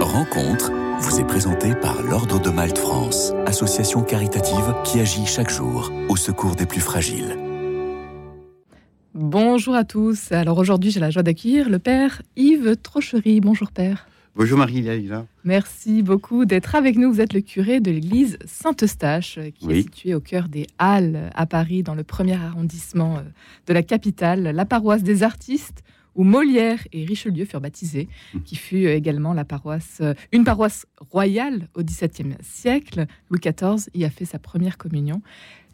Rencontre vous est présentée par l'Ordre de Malte France, association caritative qui agit chaque jour au secours des plus fragiles. Bonjour à tous. Alors aujourd'hui, j'ai la joie d'accueillir le père Yves Trochery. Bonjour père. Bonjour Marie-Laïla. Merci beaucoup d'être avec nous. Vous êtes le curé de l'église Saint-Eustache, qui est située au cœur des Halles à Paris, dans le premier arrondissement euh, de la capitale, la paroisse des artistes où Molière et Richelieu furent baptisés, mmh. qui fut également la paroisse, euh, une paroisse royale au XVIIe siècle. Louis XIV y a fait sa première communion.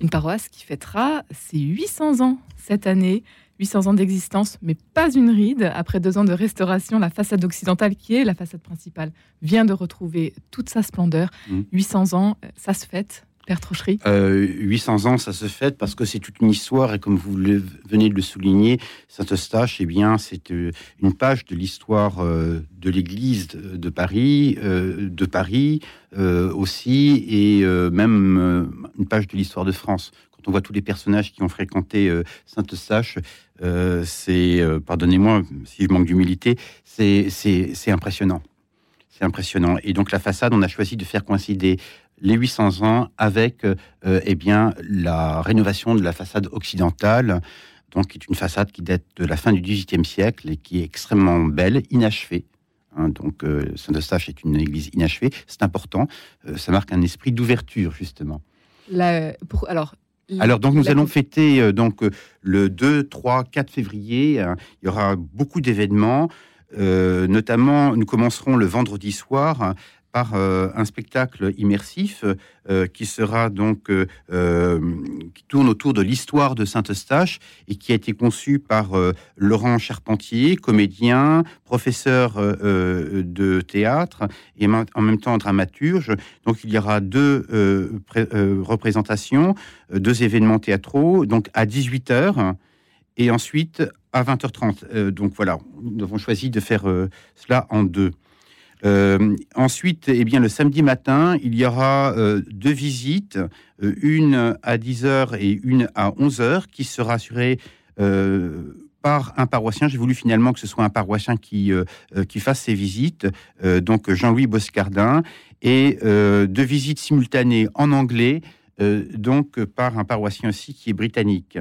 Une paroisse qui fêtera ses 800 ans cette année. 800 ans d'existence, mais pas une ride. Après deux ans de restauration, la façade occidentale, qui est la façade principale, vient de retrouver toute sa splendeur. 800 mmh. ans, euh, ça se fête. Père Trochery euh, 800 ans, ça se fête parce que c'est toute une histoire et comme vous venez de le souligner, Saint-Eustache, eh bien, c'est euh, une page de l'histoire euh, de l'Église de Paris, de Paris aussi, et même une page de l'histoire de France. Quand on voit tous les personnages qui ont fréquenté Saint-Eustache, c'est, pardonnez-moi si je manque d'humilité, c'est impressionnant. C'est impressionnant. Et donc la façade, on a choisi de faire coïncider les 800 ans avec euh, eh bien, la rénovation de la façade occidentale, donc qui est une façade qui date de la fin du XVIIIe siècle et qui est extrêmement belle, inachevée. Hein. donc euh, Saint-Eustache est une église inachevée, c'est important, euh, ça marque un esprit d'ouverture justement. alors, alors donc nous allons fêter donc le 2, 3, 4 février. Hein. il y aura beaucoup d'événements. notamment, nous commencerons le vendredi soir euh, un spectacle immersif euh, qui sera donc euh, qui tourne autour de l'histoire de Saint-Eustache et qui a été conçu par Laurent Charpentier, comédien, professeur de théâtre et en même temps dramaturge. Donc il y aura deux représentations, deux événements théâtraux, donc à 18h et ensuite à 20h30. donc voilà, nous avons choisi de faire cela en deux. Euh, ensuite, eh bien, le samedi matin, il y aura euh, deux visites, euh, une à 10h et une à 11h, qui sera assurée par un paroissien. J'ai voulu finalement que ce soit un paroissien qui, qui fasse ces visites, donc Jean-Louis Boscardin, et deux visites simultanées en anglais, donc par un paroissien aussi qui est britannique.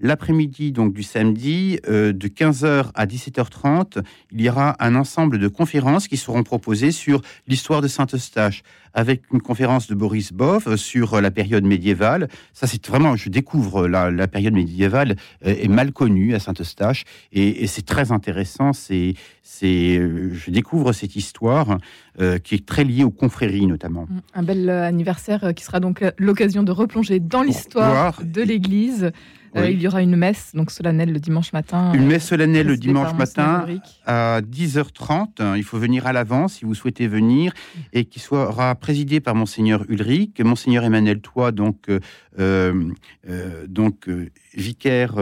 L'après-midi donc du samedi, euh, de 15h à 17h30, il y aura un ensemble de conférences qui seront proposées sur l'histoire de Saint-Eustache, avec une conférence de Boris Boff sur la période médiévale. Ça, c'est vraiment, je découvre la, période médiévale euh, est mal connue à Saint-Eustache et, c'est très intéressant. C'est, c'est, je découvre cette histoire euh, qui est très liée aux confréries notamment. Un bel anniversaire qui sera donc l'occasion de replonger dans l'histoire de l'Église. Euh, il y aura une messe donc solennelle le dimanche matin. Une messe solennelle le dimanche matin à 10h30. Il faut venir à l'avance si vous souhaitez venir et qui sera présidé par monseigneur Ulrich, monseigneur Emmanuel Toit, donc euh, euh, donc vicaire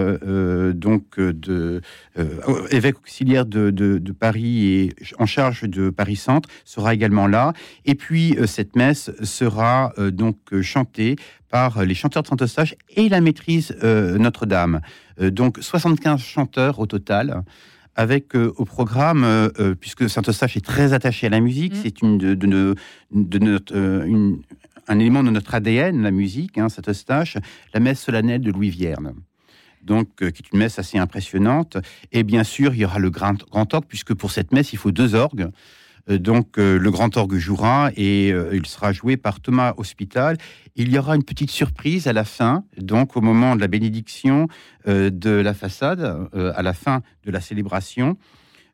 donc de évêque auxiliaire de, de, Paris et en charge de Paris Centre sera également là. Et puis cette messe sera donc chantée par les chanteurs de Saint-Eustache et la maîtrise euh, Notre-Dame. Euh, donc 75 chanteurs au total avec euh, au programme, puisque Saint-Eustache est très attaché à la musique, mm. c'est une de, notre, un élément de notre ADN, la musique, hein, Saint-Eustache, la messe solennelle de Louis Vierne. Donc, qui est une messe assez impressionnante. Et bien sûr, il y aura le grand, grand orgue, puisque pour cette messe, il faut deux orgues. Euh, donc euh, le grand orgue jouera et euh, il sera joué par Thomas Hospital. Il y aura une petite surprise à la fin, donc au moment de la bénédiction de la façade, à la fin de la célébration.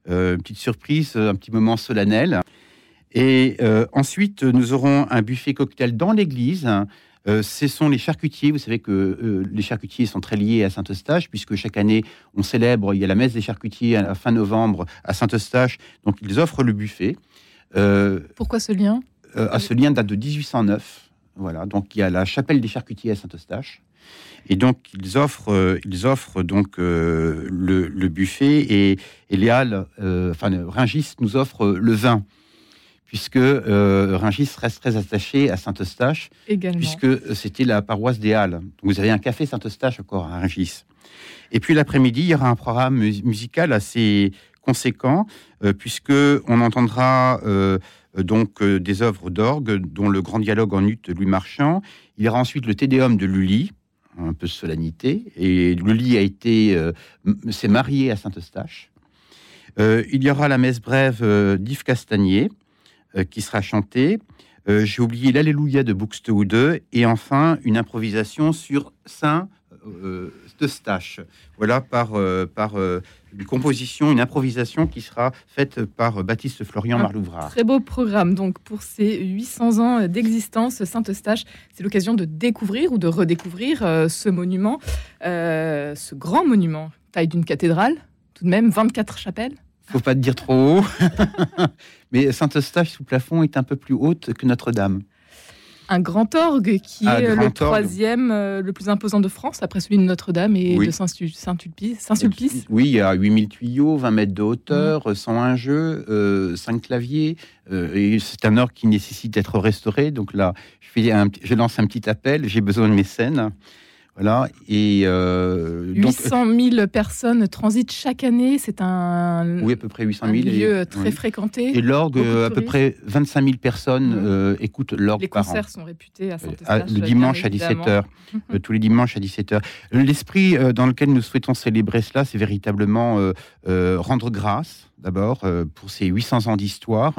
une petite surprise, un petit moment solennel. Et ensuite, nous aurons un buffet cocktail dans l'église. Ce sont les charcutiers. Vous savez que les charcutiers sont très liés à Saint-Eustache, puisque chaque année, on célèbre, il y a la messe des charcutiers à la fin novembre à Saint-Eustache. Donc, ils offrent le buffet. Euh, Pourquoi ce lien? euh, à Ce lien date de 1809. Voilà, donc il y a la chapelle des charcutiers à Saint-Eustache. Et donc ils offrent, euh, ils offrent donc le, buffet et, et Léal, enfin Ringis nous offre le vin, puisque Ringis reste très attaché à Saint-Eustache, puisque c'était la paroisse des Halles. vous avez un café Saint-Eustache encore à Ringis. Et puis l'après-midi, il y aura un programme musical assez conséquent, puisque on entendra donc des œuvres d'orgue, dont le grand dialogue en ut de Louis Marchand. Il y aura ensuite le Tédéum de Lully, un peu de solennité. Et Lully a été, s'est marié à Saint-Eustache. il y aura la messe brève d'Yves Castagnier, qui sera chantée. J'ai oublié l'Alléluia de Buxtehude et enfin une improvisation sur Saint Eustache. Voilà par, par une composition, une improvisation qui sera faite par Baptiste Florian Marlouvrard. Très beau programme. Donc, pour ces 800 ans d'existence, Saint-Eustache, c'est l'occasion de découvrir ou de redécouvrir euh, ce monument, euh, ce grand monument, taille d'une cathédrale, tout de même 24 chapelles. Faut pas te dire trop haut, mais Saint-Eustache sous plafond est un peu plus haute que Notre-Dame un grand orgue qui ah, est le troisième euh, le plus imposant de France, après celui de Notre-Dame et de Saint-Sulpice. Saint -Sulpice. Oui, il y a 8000 tuyaux, 20 mètres de hauteur, 101 jeux, euh, 5 claviers. Euh, et c'est un orgue qui nécessite d'être restauré. Donc là, je, fais un, je lance un petit appel. J'ai besoin de mécènes. Voilà. Et 800 euh, 000 personnes transitent chaque année. C'est un, oui, à peu près 800 000 lieu très fréquenté. Et l'orgue, à peu près 25 000 personnes euh, écoutent l'orgue Les concerts sont réputés à Saint-Eustache. le dimanche à 17h. Euh, tous les dimanches à 17h. L'esprit dans lequel nous souhaitons célébrer cela, c'est véritablement rendre grâce d'abord pour ces 800 ans d'histoire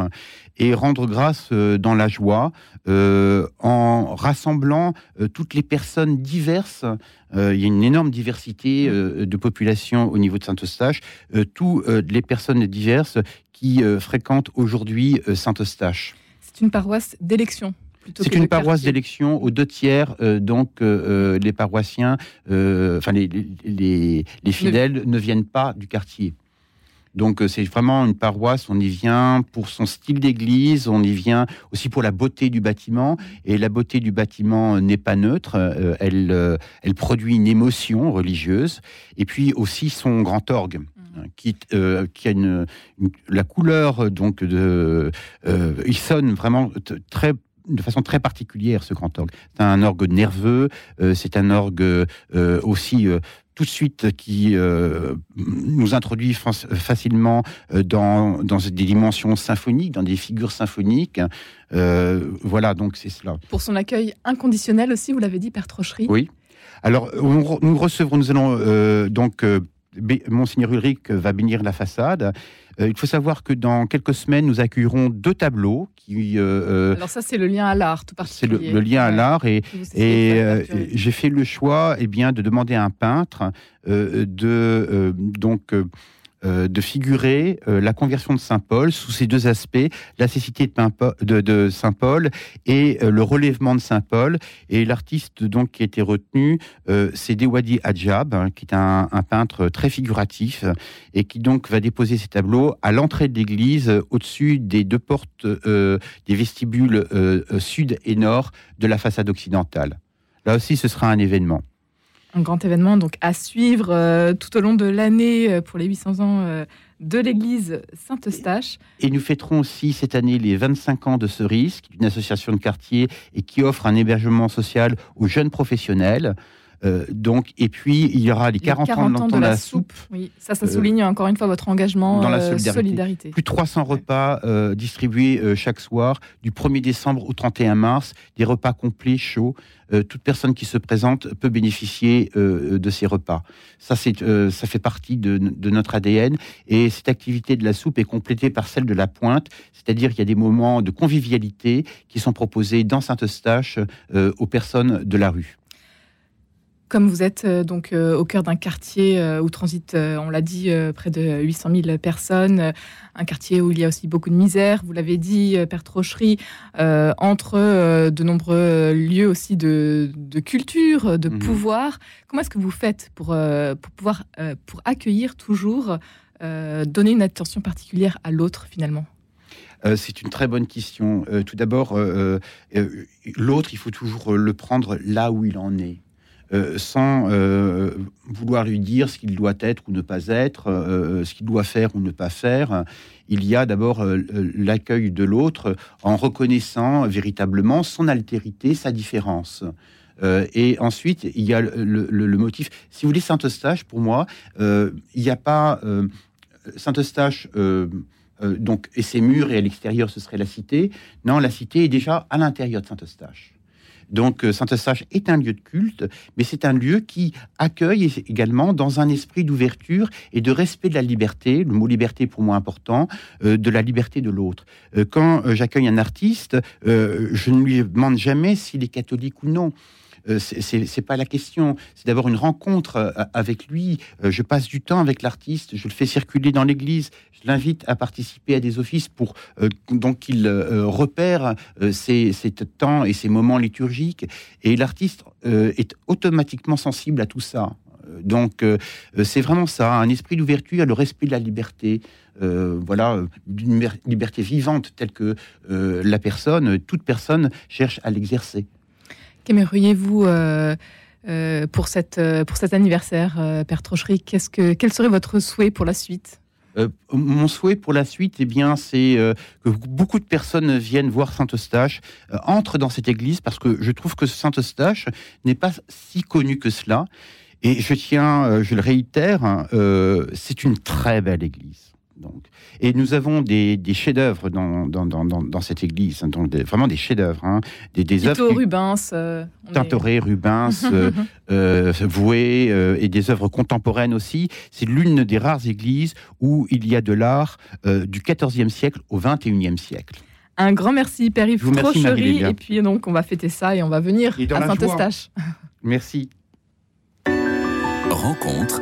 et rendre grâce euh, dans la joie euh, en rassemblant euh, toutes les personnes diverses. il y a une énorme diversité de population au niveau de Saint-Eustache. toutes les personnes diverses qui fréquentent aujourd'hui Saint-Eustache. C'est une paroisse d'élection. C'est une paroisse d'élection aux deux tiers, donc les paroissiens, enfin les, les, fidèles ne viennent pas du quartier. Donc euh, c'est vraiment une paroisse, on y vient pour son style d'église, on y vient aussi pour la beauté du bâtiment. Et la beauté du bâtiment n'est pas neutre, euh, elle, euh, elle produit une émotion religieuse. Et puis aussi son grand orgue. Mmh. Hein, qui, qui a une, la couleur donc de il sonne vraiment très de façon très particulière ce grand orgue. C'est un orgue nerveux, c'est un orgue aussi tout de suite qui euh, nous introduit facilement euh, dans, dans, des dimensions symphoniques, dans des figures symphoniques. Euh, voilà, donc c'est cela. Pour son accueil inconditionnel aussi, vous l'avez dit, Père Trocherie. Oui. Alors, nous recevrons, nous allons donc Monseigneur Ulrich va bénir la façade. il faut savoir que dans quelques semaines, nous accueillerons deux tableaux euh, euh, Alors ça, c'est le lien à l'art, tout particulier. C'est le, lien à l'art, et, et euh, j'ai fait le choix, eh bien, de demander à un peintre de donc euh, de figurer euh, la conversion de Saint Paul sous ces deux aspects, la cécité de, Saint Paul et euh, le relèvement de Saint Paul. Et l'artiste donc qui a été retenu, c'est Dewadi Adjab, hein, qui est un, peintre très figuratif et qui donc va déposer ses tableaux à l'entrée de l'église, au-dessus des deux portes des vestibules sud et nord de la façade occidentale. Là aussi, ce sera un événement un grand événement donc à suivre euh, tout au long de l'année euh, pour les 800 ans euh, de l'église Saint-Eustache. Et nous fêterons aussi cette année les 25 ans de Cerise, qui est une association de quartier et qui offre un hébergement social aux jeunes professionnels. Euh, donc, et puis, il y aura les 40, ans, de, la, soupe. Oui, ça, ça souligne euh, encore une fois votre engagement dans la euh, solidarité. Plus de 300 repas distribués chaque soir, du 1er décembre au 31 mars, des repas complets, chauds. toute personne qui se présente peut bénéficier de ces repas. Ça, c'est, ça fait partie de, de, notre ADN. Et cette activité de la soupe est complétée par celle de la pointe, c'est-à-dire qu'il y a des moments de convivialité qui sont proposés dans Saint-Eustache aux personnes de la rue. Comme vous êtes euh, donc euh, au cœur d'un quartier euh, où transitent, on l'a dit, près de 800 000 personnes, un quartier où il y a aussi beaucoup de misère, vous l'avez dit, Père Trocherie, entre de nombreux lieux aussi de, culture, de mhm. pouvoir. Comment est-ce que vous faites pour, pour pouvoir pour accueillir toujours, donner une attention particulière à l'autre finalement? C'est une très bonne question. tout d'abord, l'autre, il faut toujours le prendre là où il en est. Euh, sans euh, vouloir lui dire ce qu'il doit être ou ne pas être, euh, ce qu'il doit faire ou ne pas faire. Il y a d'abord l'accueil de l'autre en reconnaissant véritablement son altérité, sa différence. et ensuite, il y a le, motif. Si vous voulez, Saint-Eustache, pour moi, il n'y a pas Saint-Eustache, donc, et ses murs, et à l'extérieur, ce serait la cité. Non, la cité est déjà à l'intérieur de Saint-Eustache. Donc euh, Saint-Eustache est un lieu de culte, mais c'est un lieu qui accueille également dans un esprit d'ouverture et de respect de la liberté, le mot liberté pour moi important, euh, de la liberté de l'autre. Euh, quand j'accueille un artiste, je ne lui demande jamais s'il est catholique ou non. Euh, c'est pas la question. C'est d'avoir une rencontre euh, avec lui. Euh, je passe du temps avec l'artiste. Je le fais circuler dans l'église. Je l'invite à participer à des offices pour donc qu'il repère ses, temps et ses moments liturgiques. Et l'artiste est automatiquement sensible à tout ça. Donc, c'est vraiment ça, un esprit d'ouverture, le respect de la liberté, voilà, une liberté vivante telle que la personne, toute personne cherche à l'exercer. Qu'aimeriez-vous euh, euh, pour, cette, euh, pour cet anniversaire, Père Trochery? Qu'est-ce que, Quel serait votre souhait pour la suite? Mon souhait pour la suite, eh bien, c'est que beaucoup de personnes viennent voir Saint-Eustache, entrent dans cette église, parce que je trouve que Saint-Eustache n'est pas si connu que cela. Et je tiens, je le réitère, hein, c'est une très belle église. Donc. Et nous avons des, des chefs-d'œuvre dans, dans, dans, dans, cette église, hein, donc vraiment des chefs-d'œuvre. Hein, des, des œuvres. Rubens. Euh, Tintoré, Rubens, euh, euh, Voué, euh, et des œuvres contemporaines aussi. C'est l'une des rares églises où il y a de l'art du XIVe siècle au XXIe siècle. Un grand merci, Père Yves Trochery. Et puis donc, on va fêter ça et on va venir à Saint-Eustache. Merci. Rencontre